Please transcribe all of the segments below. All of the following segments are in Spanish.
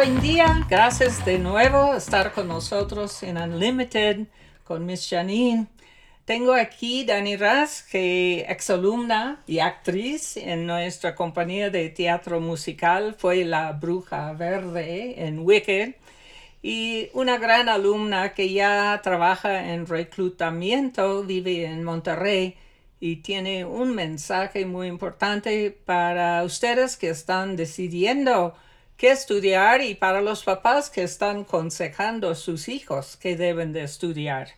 buen día. Gracias de nuevo estar con nosotros en Unlimited con Miss Janine. Tengo aquí Dani Raz, que exalumna y actriz en nuestra compañía de teatro musical, fue la bruja verde en Wicked, y una gran alumna que ya trabaja en reclutamiento, vive en Monterrey y tiene un mensaje muy importante para ustedes que están decidiendo qué estudiar y para los papás que están aconsejando a sus hijos que deben de estudiar.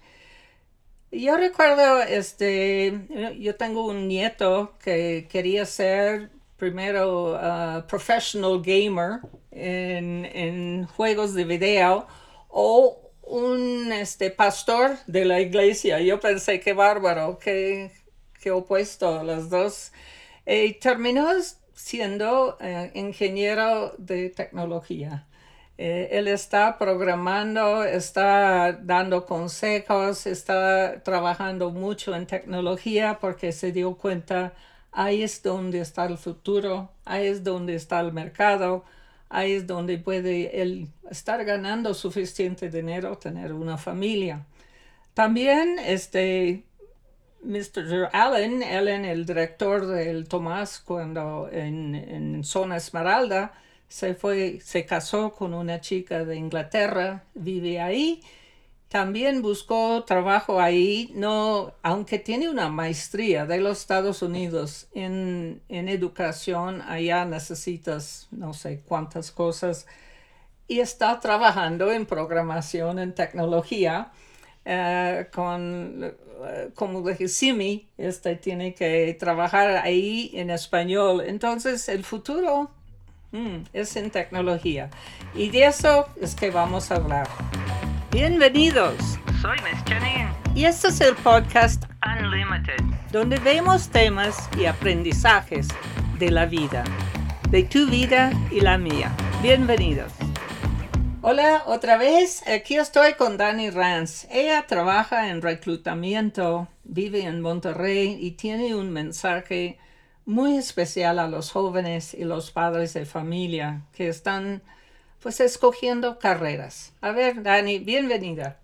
Yo recuerdo, este, yo tengo un nieto que quería ser primero uh, professional gamer en, juegos de video o un este, pastor de la iglesia. Yo pensé, qué bárbaro, qué, qué opuesto los dos. Y terminó siendo uh, ingeniero de tecnología. Eh, él está programando, está dando consejos, está trabajando mucho en tecnología porque se dio cuenta ahí es donde está el futuro, ahí es donde está el mercado, ahí es donde puede él estar ganando suficiente dinero, tener una familia. También este Mr. Allen, Allen, el director del Tomás, cuando en, en Zona Esmeralda, se fue, se casó con una chica de Inglaterra, vive ahí. También buscó trabajo ahí, no, aunque tiene una maestría de los Estados Unidos en, educación, allá necesitas no sé cuántas cosas, y está trabajando en programación, en tecnología, eh, con, eh, como dije, Simi, este tiene que trabajar ahí en español. Entonces, el futuro Mm, es en tecnología. Y de eso es que vamos a hablar. Bienvenidos. Soy Miss Janine. Y este es el podcast Unlimited, donde vemos temas y aprendizajes de la vida, de tu vida y la mía. Bienvenidos. Hola, otra vez. Aquí estoy con Dani Rance. Ella trabaja en reclutamiento, vive en Monterrey y tiene un mensaje muy especial a los jóvenes y los padres de familia que están pues escogiendo carreras. A ver, Dani, bienvenida.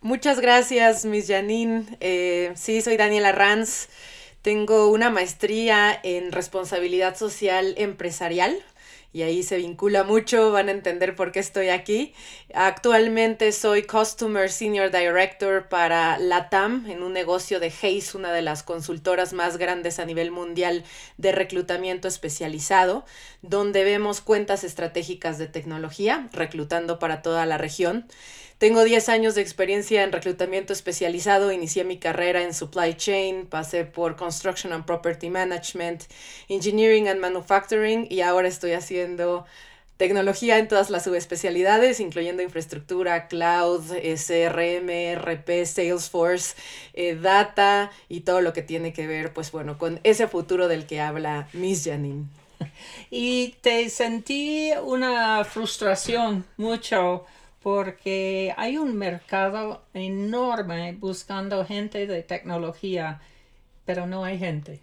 Muchas gracias, Miss Janine. Eh, sí, soy Daniela Ranz. Tengo una maestría en responsabilidad social empresarial y ahí se vincula mucho, van a entender por qué estoy aquí. Actualmente soy Customer Senior Director para LATAM en un negocio de Hayes, una de las consultoras más grandes a nivel mundial de reclutamiento especializado, donde vemos cuentas estratégicas de tecnología, reclutando para toda la región. Tengo 10 años de experiencia en reclutamiento especializado, inicié mi carrera en supply chain, pasé por construction and property management, engineering and manufacturing y ahora estoy haciendo tecnología en todas las subespecialidades, incluyendo infraestructura, cloud, CRM, RP, Salesforce, eh, data y todo lo que tiene que ver, pues bueno, con ese futuro del que habla Miss Janine. Y te sentí una frustración mucho porque hay un mercado enorme buscando gente de tecnología, pero no hay gente.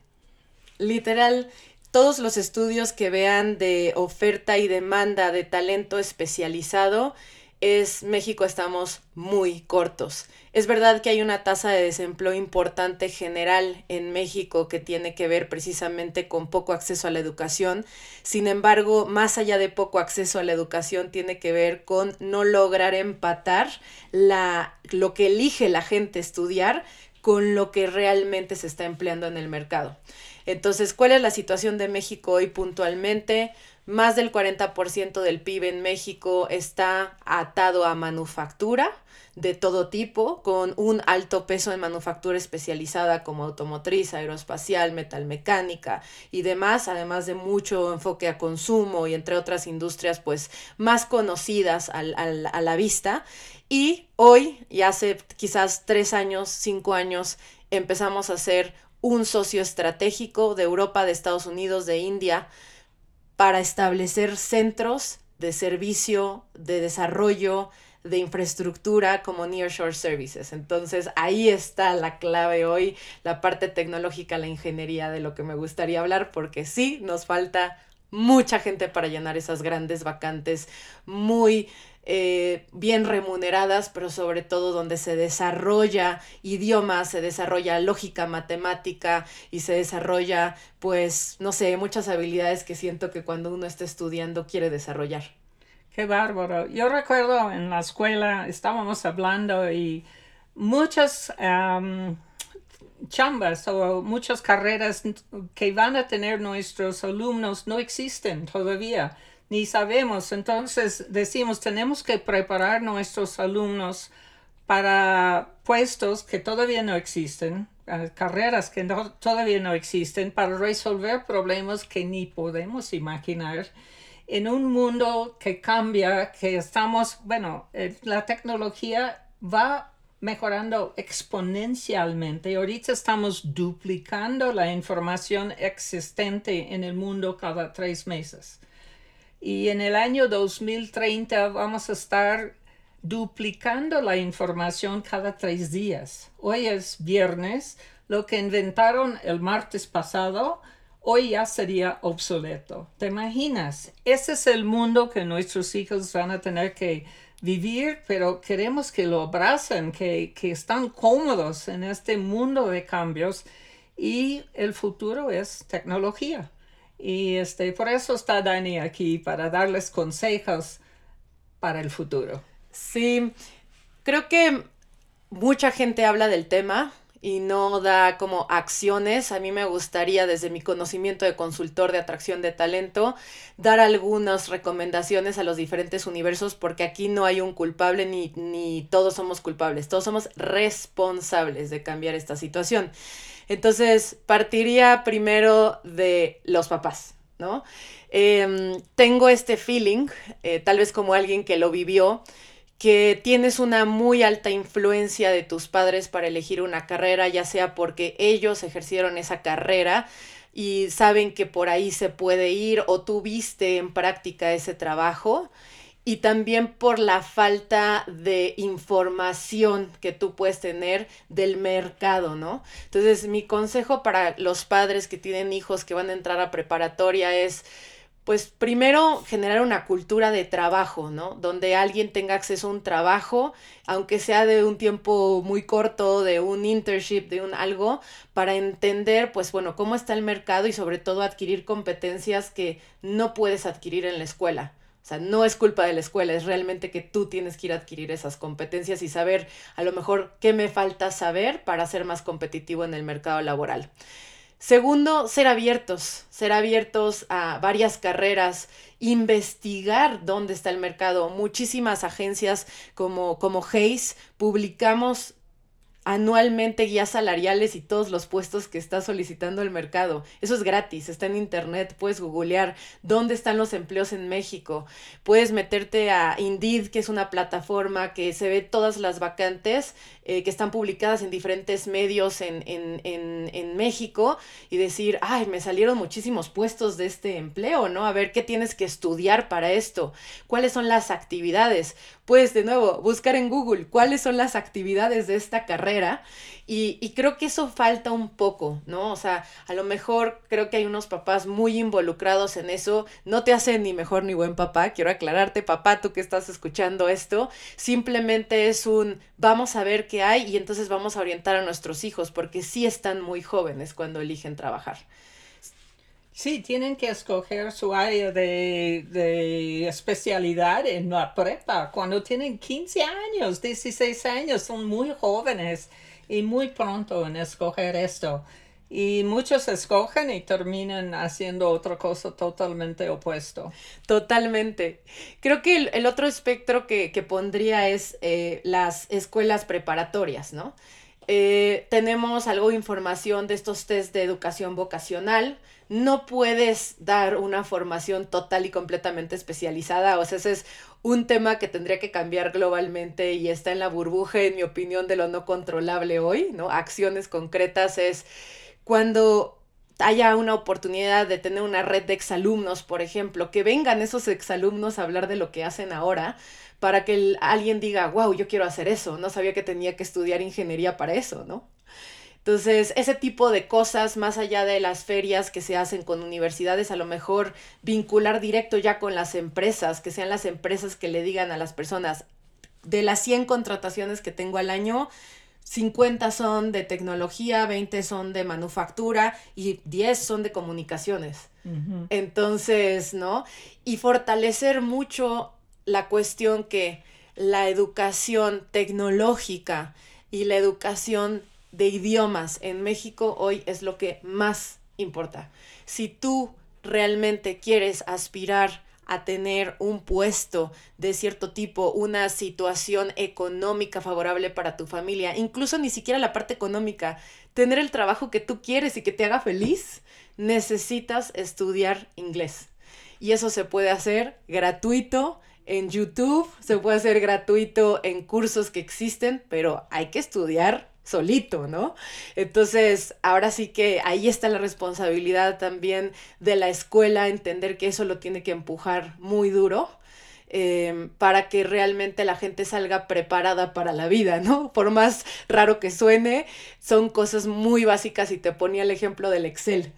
Literal, todos los estudios que vean de oferta y demanda de talento especializado es México estamos muy cortos. Es verdad que hay una tasa de desempleo importante general en México que tiene que ver precisamente con poco acceso a la educación. Sin embargo, más allá de poco acceso a la educación, tiene que ver con no lograr empatar la, lo que elige la gente estudiar con lo que realmente se está empleando en el mercado. Entonces, ¿cuál es la situación de México hoy puntualmente? Más del 40% del PIB en México está atado a manufactura de todo tipo, con un alto peso en manufactura especializada como automotriz, aeroespacial, metalmecánica y demás, además de mucho enfoque a consumo y entre otras industrias pues más conocidas a la vista. Y hoy, y hace quizás tres años, cinco años, empezamos a ser un socio estratégico de Europa, de Estados Unidos, de India, para establecer centros de servicio, de desarrollo, de infraestructura como Nearshore Services. Entonces ahí está la clave hoy, la parte tecnológica, la ingeniería de lo que me gustaría hablar, porque sí nos falta mucha gente para llenar esas grandes vacantes muy eh, bien remuneradas, pero sobre todo donde se desarrolla idioma, se desarrolla lógica matemática y se desarrolla, pues, no sé, muchas habilidades que siento que cuando uno está estudiando quiere desarrollar. Qué bárbaro. Yo recuerdo en la escuela estábamos hablando y muchas chambas o muchas carreras que van a tener nuestros alumnos no existen todavía, ni sabemos. Entonces decimos, tenemos que preparar nuestros alumnos para puestos que todavía no existen, carreras que todavía no existen, para resolver problemas que ni podemos imaginar en un mundo que cambia, que estamos, bueno, eh, la tecnología va mejorando exponencialmente. Ahorita estamos duplicando la información existente en el mundo cada tres meses. Y en el año 2030 vamos a estar duplicando la información cada tres días. Hoy es viernes. Lo que inventaron el martes pasado, hoy ya sería obsoleto. ¿Te imaginas? Ese es el mundo que nuestros hijos van a tener que vivir, pero queremos que lo abracen, que, que están cómodos en este mundo de cambios y el futuro es tecnología. Y este, por eso está Dani aquí, para darles consejos para el futuro. Sí, creo que mucha gente habla del tema, y no da como acciones. A mí me gustaría, desde mi conocimiento de consultor de atracción de talento, dar algunas recomendaciones a los diferentes universos, porque aquí no hay un culpable ni, ni todos somos culpables, todos somos responsables de cambiar esta situación. Entonces, partiría primero de los papás, ¿no? Em, tengo este feeling, eh, tal vez como alguien que lo vivió, que tienes una muy alta influencia de tus padres para elegir una carrera, ya sea porque ellos ejercieron esa carrera y saben que por ahí se puede ir o tuviste en práctica ese trabajo y también por la falta de información que tú puedes tener del mercado, ¿no? Entonces, mi consejo para los padres que tienen hijos que van a entrar a preparatoria es pues primero generar una cultura de trabajo, ¿no? Donde alguien tenga acceso a un trabajo, aunque sea de un tiempo muy corto, de un internship, de un algo, para entender, pues bueno, cómo está el mercado y sobre todo adquirir competencias que no puedes adquirir en la escuela. O sea, no es culpa de la escuela, es realmente que tú tienes que ir a adquirir esas competencias y saber a lo mejor qué me falta saber para ser más competitivo en el mercado laboral. Segundo, ser abiertos, ser abiertos a varias carreras, investigar dónde está el mercado. Muchísimas agencias como, como Hayes publicamos anualmente guías salariales y todos los puestos que está solicitando el mercado. Eso es gratis, está en internet, puedes googlear dónde están los empleos en México. Puedes meterte a Indeed, que es una plataforma que se ve todas las vacantes eh, que están publicadas en diferentes medios en, en, en, en, México y decir, ay, me salieron muchísimos puestos de este empleo, ¿no? A ver, ¿qué tienes que estudiar para esto? ¿Cuáles son las actividades? Pues de nuevo, buscar en Google cuáles son las actividades de esta carrera y, y creo que eso falta un poco, ¿no? O sea, a lo mejor creo que hay unos papás muy involucrados en eso, no te hacen ni mejor ni buen papá, quiero aclararte, papá, tú que estás escuchando esto, simplemente es un, vamos a ver qué hay y entonces vamos a orientar a nuestros hijos porque sí están muy jóvenes cuando eligen trabajar. Sí, tienen que escoger su área de, de, especialidad en la prepa. Cuando tienen 15 años, 16 años, son muy jóvenes y muy pronto en escoger esto. Y muchos escogen y terminan haciendo otra cosa totalmente opuesto. Totalmente. Creo que el, otro espectro que, pondría es eh, las escuelas preparatorias, ¿no? Eh, tenemos algo de información de estos test de educación vocacional. No puedes dar una formación total y completamente especializada. O sea, ese es un tema que tendría que cambiar globalmente y está en la burbuja, en mi opinión, de lo no controlable hoy, ¿no? Acciones concretas es cuando haya una oportunidad de tener una red de exalumnos, por ejemplo, que vengan esos exalumnos a hablar de lo que hacen ahora, para que alguien diga, wow, yo quiero hacer eso, no sabía que tenía que estudiar ingeniería para eso, ¿no? Entonces, ese tipo de cosas, más allá de las ferias que se hacen con universidades, a lo mejor vincular directo ya con las empresas, que sean las empresas que le digan a las personas, de las 100 contrataciones que tengo al año, 50 son de tecnología, 20 son de manufactura y 10 son de comunicaciones. Entonces, ¿no? Y fortalecer mucho la cuestión que la educación tecnológica y la educación de idiomas en México hoy es lo que más importa. Si tú realmente quieres aspirar a tener un puesto de cierto tipo, una situación económica favorable para tu familia, incluso ni siquiera la parte económica, tener el trabajo que tú quieres y que te haga feliz, necesitas estudiar inglés. Y eso se puede hacer gratuito en YouTube, se puede hacer gratuito en cursos que existen, pero hay que estudiar solito, ¿no? Entonces, ahora sí que ahí está la responsabilidad también de la escuela, entender que eso lo tiene que empujar muy duro. Em, para que realmente la gente salga preparada para la vida, ¿no? Por más raro que suene, son cosas muy básicas y te ponía el ejemplo del Excel.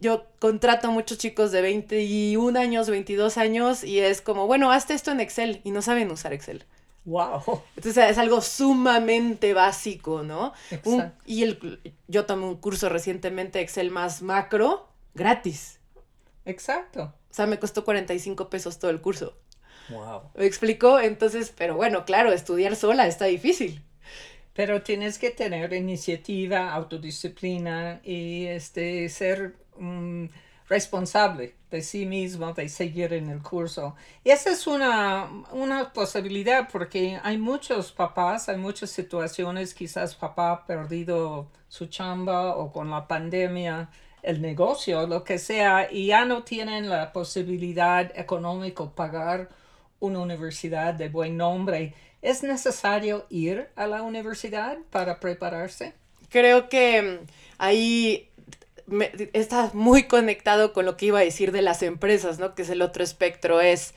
yo contrato a muchos chicos de 21 años, 22 años y es como, bueno, hazte esto en Excel y no saben usar Excel. Wow. Entonces es algo sumamente básico, ¿no? y el, yo tomé un curso recientemente Excel más macro, gratis. Exacto. O sea, me costó 45 pesos todo el curso. Wow. ¿Me explicó? Entonces, pero bueno, claro, estudiar sola está difícil. Pero tienes que tener iniciativa, autodisciplina y este ser responsable de sí mismo, de seguir en el curso. Y esa es una, una posibilidad porque hay muchos papás, hay muchas situaciones, quizás papá ha perdido su chamba o con la pandemia el negocio, lo que sea, y ya no tienen la posibilidad económica pagar una universidad de buen nombre. ¿Es necesario ir a la universidad para prepararse? Creo que ahí está muy conectado con lo que iba a decir de las empresas, ¿no? Que es el otro espectro, es...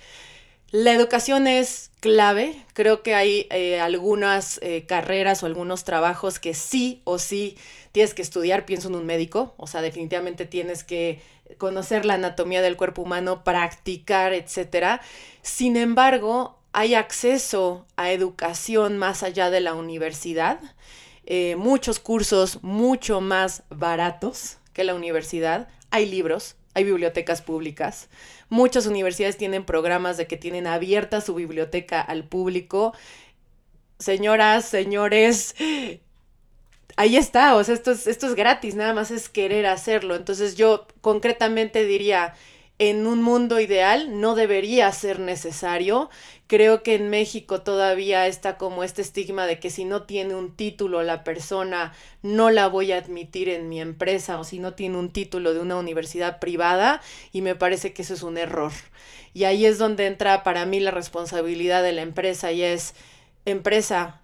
La educación es clave. Creo que hay eh, algunas eh, carreras o algunos trabajos que sí o sí tienes que estudiar. Pienso en un médico, o sea, definitivamente tienes que conocer la anatomía del cuerpo humano, practicar, etc. Sin embargo, hay acceso a educación más allá de la universidad. Eh, muchos cursos mucho más baratos la universidad, hay libros, hay bibliotecas públicas. Muchas universidades tienen programas de que tienen abierta su biblioteca al público. Señoras, señores, ahí está, o sea, esto es, esto es gratis, nada más es querer hacerlo. Entonces yo concretamente diría, en un mundo ideal no debería ser necesario. Creo que en México todavía está como este estigma de que si no tiene un título la persona no la voy a admitir en mi empresa o si no tiene un título de una universidad privada y me parece que eso es un error. Y ahí es donde entra para mí la responsabilidad de la empresa y es empresa,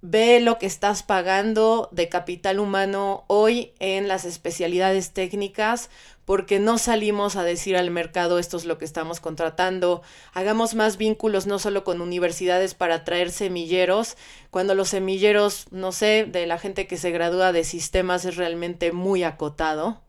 ve lo que estás pagando de capital humano hoy en las especialidades técnicas porque no salimos a decir al mercado esto es lo que estamos contratando. Hagamos más vínculos no solo con universidades para traer semilleros, cuando los semilleros, no sé, de la gente que se gradúa de sistemas es realmente muy acotado.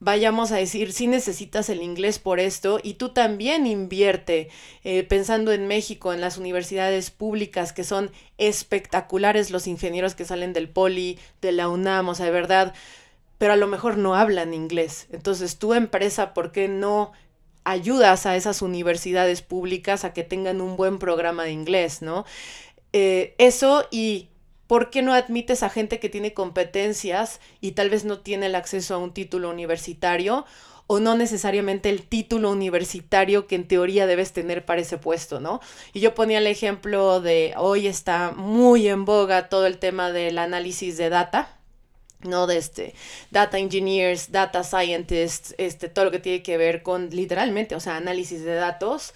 Vayamos a decir, si necesitas el inglés por esto y tú también invierte, eh, pensando en México, en las universidades públicas que son espectaculares los ingenieros que salen del Poli, de la UNAM, o sea, de verdad, pero a lo mejor no hablan inglés. Entonces, tu empresa, ¿por qué no ayudas a esas universidades públicas a que tengan un buen programa de inglés, ¿no? Eh, eso y ¿por qué no admites a gente que tiene competencias y tal vez no tiene el acceso a un título universitario? o no necesariamente el título universitario que en teoría debes tener para ese puesto, ¿no? Y yo ponía el ejemplo de hoy está muy en boga todo el tema del análisis de data, ¿no? De este, data engineers, data scientists, este, todo lo que tiene que ver con literalmente, o sea, análisis de datos.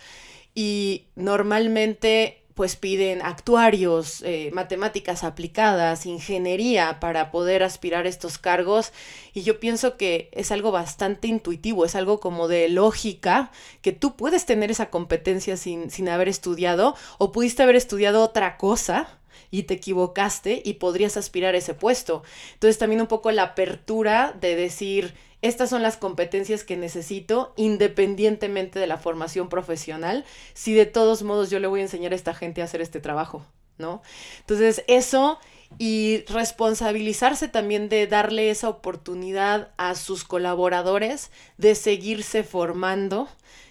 Y normalmente pues piden actuarios, eh, matemáticas aplicadas, ingeniería para poder aspirar a estos cargos. Y yo pienso que es algo bastante intuitivo, es algo como de lógica, que tú puedes tener esa competencia sin, sin haber estudiado o pudiste haber estudiado otra cosa y te equivocaste y podrías aspirar a ese puesto. Entonces también un poco la apertura de decir, estas son las competencias que necesito independientemente de la formación profesional, si de todos modos yo le voy a enseñar a esta gente a hacer este trabajo, ¿no? Entonces eso y responsabilizarse también de darle esa oportunidad a sus colaboradores de seguirse formando.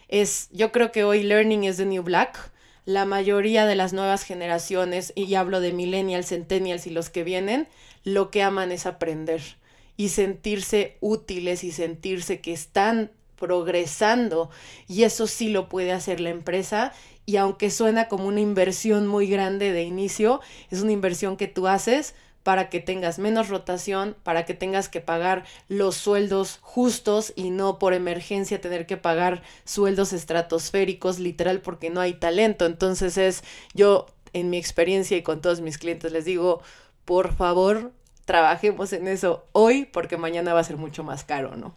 Es, yo creo que hoy learning is the new black. La mayoría de las nuevas generaciones, y hablo de millennials, centennials y los que vienen, lo que aman es aprender y sentirse útiles y sentirse que están progresando. Y eso sí lo puede hacer la empresa y aunque suena como una inversión muy grande de inicio, es una inversión que tú haces para que tengas menos rotación, para que tengas que pagar los sueldos justos y no por emergencia tener que pagar sueldos estratosféricos, literal, porque no hay talento. Entonces es, yo en mi experiencia y con todos mis clientes les digo, por favor, trabajemos en eso hoy porque mañana va a ser mucho más caro, ¿no?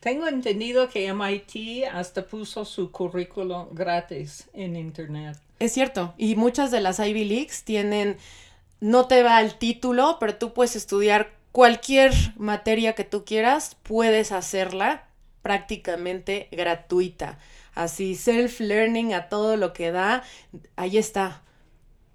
Tengo entendido que MIT hasta puso su currículo gratis en Internet. Es cierto, y muchas de las Ivy Leagues tienen, no te va el título, pero tú puedes estudiar cualquier materia que tú quieras, puedes hacerla prácticamente gratuita. Así, self-learning a todo lo que da, ahí está.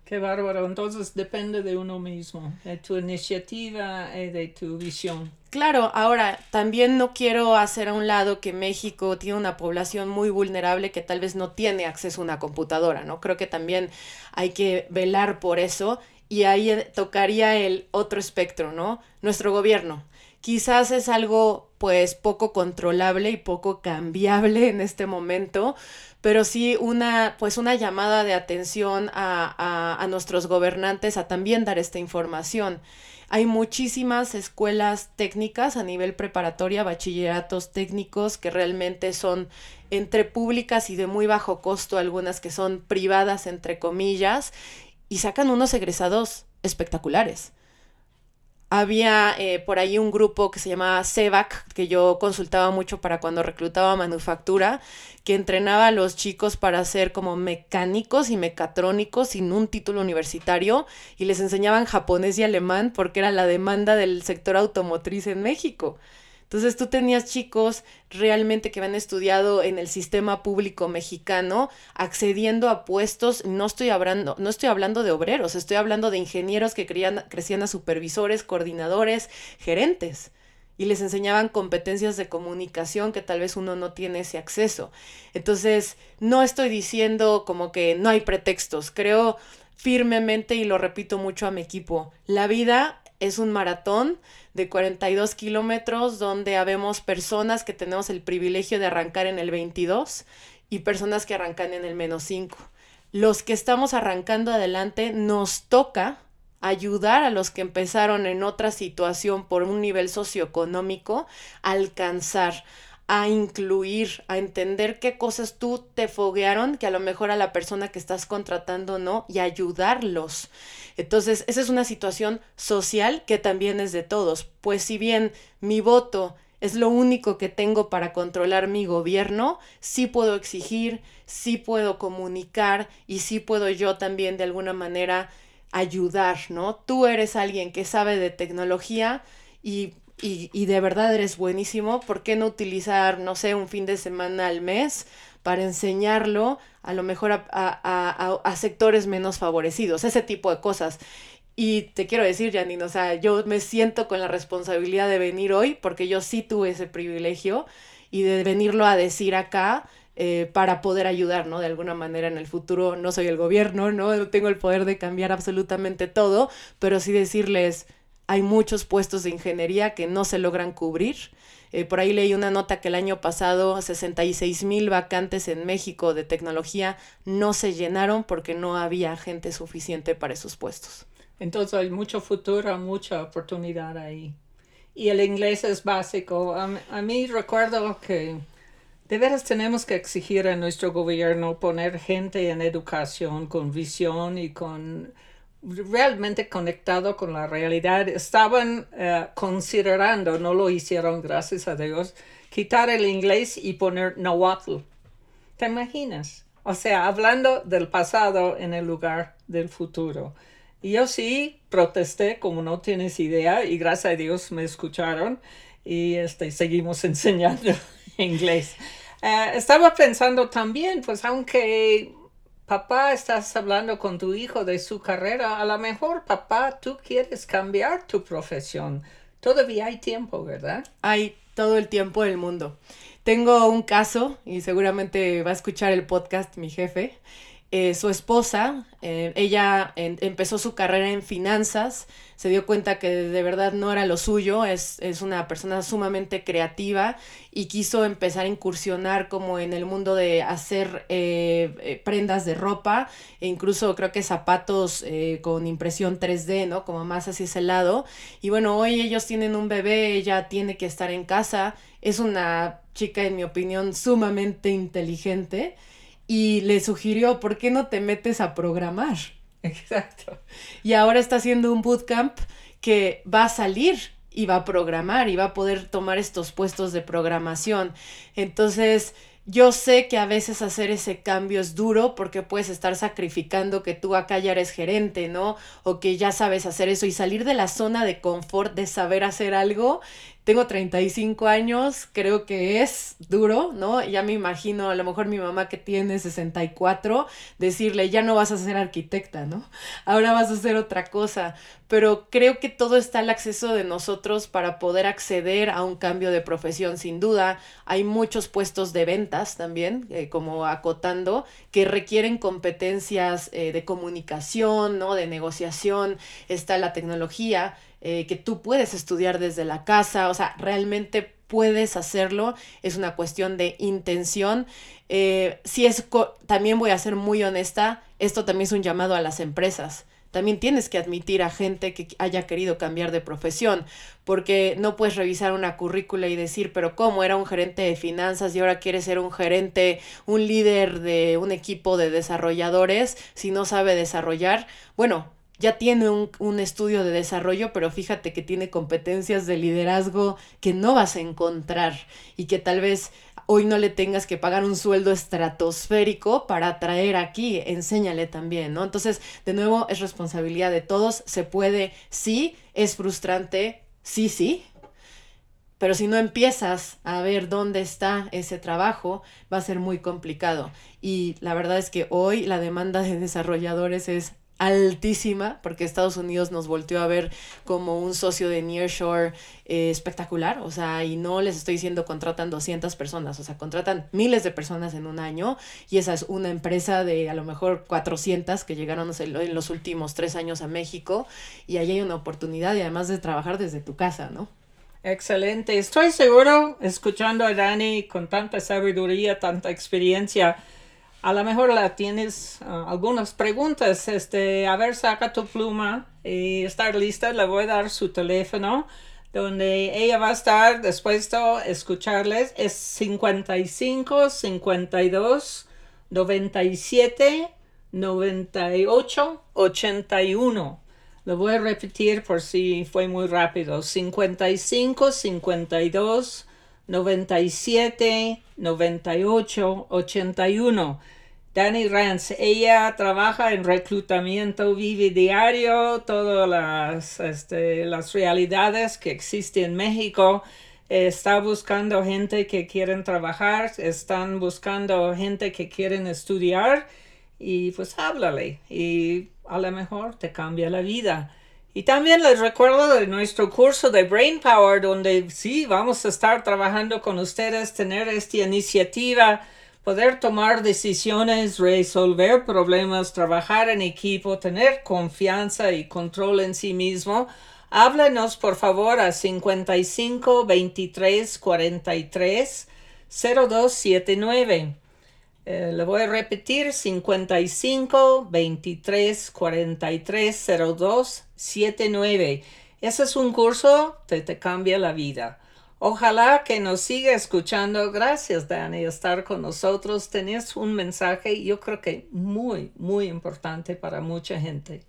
Qué bárbaro. Entonces depende de uno mismo, de tu iniciativa y de tu visión. Claro, ahora también no quiero hacer a un lado que México tiene una población muy vulnerable que tal vez no tiene acceso a una computadora, ¿no? Creo que también hay que velar por eso y ahí tocaría el otro espectro, ¿no? Nuestro gobierno. Quizás es algo pues poco controlable y poco cambiable en este momento, pero sí una, pues una llamada de atención a, a, nuestros gobernantes a también dar esta información. Hay muchísimas escuelas técnicas a nivel preparatoria, bachilleratos técnicos que realmente son entre públicas y de muy bajo costo, algunas que son privadas, entre comillas, y sacan unos egresados espectaculares había eh, por ahí un grupo que se llamaba CEVAC, que yo consultaba mucho para cuando reclutaba manufactura, que entrenaba a los chicos para ser como mecánicos y mecatrónicos sin un título universitario y les enseñaban japonés y alemán porque era la demanda del sector automotriz en México. Entonces tú tenías chicos realmente que habían estudiado en el sistema público mexicano accediendo a puestos, no estoy hablando, no estoy hablando de obreros, estoy hablando de ingenieros que crecían a supervisores, coordinadores, gerentes y les enseñaban competencias de comunicación que tal vez uno no tiene ese acceso. Entonces, no estoy diciendo como que no hay pretextos, creo firmemente y lo repito mucho a mi equipo, la vida es un maratón de 42 kilómetros donde habemos personas que tenemos el privilegio de arrancar en el 22 y personas que arrancan en el menos 5. Los que estamos arrancando adelante nos toca ayudar a los que empezaron en otra situación por un nivel socioeconómico a alcanzar, a incluir, a entender qué cosas tú te foguearon que a lo mejor a la persona que estás contratando no y ayudarlos. Entonces, esa es una situación social que también es de todos, pues si bien mi voto es lo único que tengo para controlar mi gobierno, sí puedo exigir, sí puedo comunicar y sí puedo yo también de alguna manera ayudar, ¿no? Tú eres alguien que sabe de tecnología y y, de verdad eres buenísimo, ¿por qué no utilizar, no sé, un fin de semana al mes para enseñarlo a lo mejor a, a, a, sectores menos favorecidos, ese tipo de cosas? Y te quiero decir, Janine, o sea, yo me siento con la responsabilidad de venir hoy porque yo sí tuve ese privilegio y de venirlo a decir acá eh, para poder ayudar, ¿no? De alguna manera en el futuro no soy el gobierno, ¿no? No tengo el poder de cambiar absolutamente todo, pero sí decirles, hay muchos puestos de ingeniería que no se logran cubrir. Eh, por ahí leí una nota que el año pasado 66 mil vacantes en México de tecnología no se llenaron porque no había gente suficiente para esos puestos. Entonces hay mucho futuro, mucha oportunidad ahí. Y el inglés es básico. A, a mí recuerdo que de veras tenemos que exigir a nuestro gobierno poner gente en educación con visión y con realmente conectado con la realidad, estaban eh, considerando, no lo hicieron gracias a Dios, quitar el inglés y poner Nahuatl. ¿Te imaginas? O sea, hablando del pasado en el lugar del futuro. Y yo sí protesté, como no tienes idea, y gracias a Dios me escucharon y este, seguimos enseñando inglés. Eh, estaba pensando también, pues aunque papá estás hablando con tu hijo de su carrera, a lo mejor papá tú quieres cambiar tu profesión. Todavía hay tiempo, ¿verdad? Hay todo el tiempo del mundo. Tengo un caso y seguramente va a escuchar el podcast mi jefe. Eh, su esposa, eh, ella empezó su carrera en finanzas, se dio cuenta que de verdad no era lo suyo, es, una persona sumamente creativa y quiso empezar a incursionar como en el mundo de hacer eh, prendas de ropa e incluso creo que zapatos con impresión 3D, ¿no? Como más hacia ese lado. Y bueno, hoy ellos tienen un bebé, ella tiene que estar en casa, es una chica en mi opinión sumamente inteligente y le sugirió, ¿por qué no te metes a programar? Exacto. Y ahora está haciendo un bootcamp que va a salir y va a programar y va a poder tomar estos puestos de programación. Entonces, yo sé que a veces hacer ese cambio es duro porque puedes estar sacrificando que tú acá ya eres gerente, ¿no? O que ya sabes hacer eso y salir de la zona de confort de saber hacer algo tengo 35 años, creo que es duro, ¿no? Ya me imagino a lo mejor mi mamá que tiene 64, decirle, ya no vas a ser arquitecta, ¿no? Ahora vas a hacer otra cosa. Pero creo que todo está al acceso de nosotros para poder acceder a un cambio de profesión, sin duda. Hay muchos puestos de ventas también, eh, como acotando, que requieren competencias eh, de comunicación, ¿no? De negociación, está la tecnología eh, que tú puedes estudiar desde la casa, o sea, realmente puedes hacerlo, es una cuestión de intención. Eh, si es, también voy a ser muy honesta, esto también es un llamado a las empresas. También tienes que admitir a gente que haya querido cambiar de profesión, porque no puedes revisar una currícula y decir, pero ¿cómo era un gerente de finanzas y ahora quieres ser un gerente, un líder de un equipo de desarrolladores si no sabe desarrollar? Bueno, ya tiene un, estudio de desarrollo, pero fíjate que tiene competencias de liderazgo que no vas a encontrar y que tal vez hoy no le tengas que pagar un sueldo estratosférico para traer aquí, enséñale también, ¿no? Entonces, de nuevo, es responsabilidad de todos, se puede, sí, es frustrante, sí, sí, pero si no empiezas a ver dónde está ese trabajo, va a ser muy complicado. Y la verdad es que hoy la demanda de desarrolladores es altísima, porque Estados Unidos nos volteó a ver como un socio de Nearshore eh, espectacular, o sea, y no les estoy diciendo contratan 200 personas, o sea, contratan miles de personas en un año, y esa es una empresa de a lo mejor 400 que llegaron en los últimos tres años a México, y ahí hay una oportunidad, y además de trabajar desde tu casa, ¿no? Excelente, estoy seguro, escuchando a Dani con tanta sabiduría, tanta experiencia, a lo mejor la tienes ah, algunas preguntas. Este, a ver, saca tu pluma y estar lista. Le voy a dar su teléfono donde ella va a estar dispuesto a escucharles. Es 55 52 97 98 81. Lo voy a repetir por si fue muy rápido. 55 52 97 98 81 Danny Rance, ella trabaja en reclutamiento, vive diario todas las, este, las realidades que existen en México. Está buscando gente que quieren trabajar, están buscando gente que quieren estudiar y pues háblale y a lo mejor te cambia la vida. Y también les recuerdo de nuestro curso de Brain Power, donde sí vamos a estar trabajando con ustedes, tener esta iniciativa poder tomar decisiones, resolver problemas, trabajar en equipo, tener confianza y control en sí mismo, háblenos por favor a 55 23 43 0279. Le voy a repetir 55 23 43 0279. Ese es un curso que te cambia la vida. Ojalá que nos siga escuchando. Gracias, Dani, estar con nosotros. Tenías un mensaje, yo creo que muy, muy importante para mucha gente.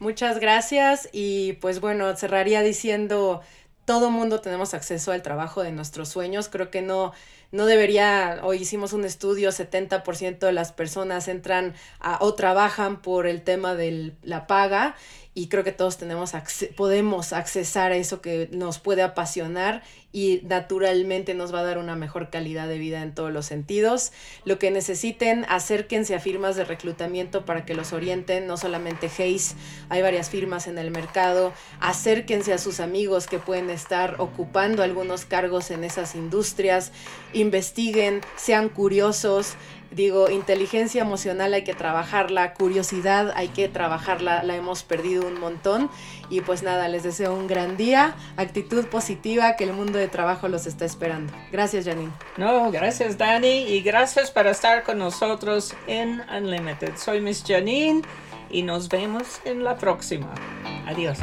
Muchas gracias y pues bueno, cerraría diciendo todo mundo tenemos acceso al trabajo de nuestros sueños. Creo que no, no debería, hoy hicimos un estudio, 70% de las personas entran a, o trabajan por el tema de la paga y creo que todos tenemos podemos accesar a eso que nos puede apasionar y naturalmente nos va a dar una mejor calidad de vida en todos los sentidos. Lo que necesiten, acérquense a firmas de reclutamiento para que los orienten, no solamente Hayes, hay varias firmas en el mercado, acérquense a sus amigos que pueden estar ocupando algunos cargos en esas industrias, investiguen, sean curiosos, digo, inteligencia emocional hay que trabajarla, curiosidad hay que trabajarla, la hemos perdido un montón. Y pues nada, les deseo un gran día, actitud positiva, que el mundo de trabajo los está esperando. Gracias, Janine. No, gracias, Dani, y gracias por estar con nosotros en Unlimited. Soy Miss Janine y nos vemos en la próxima. Adiós.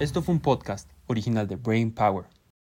Esto fue un podcast original de Brain Power.